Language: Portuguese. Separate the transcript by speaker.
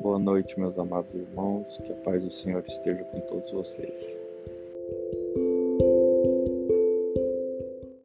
Speaker 1: Boa noite, meus amados irmãos. Que a paz do Senhor esteja com todos vocês.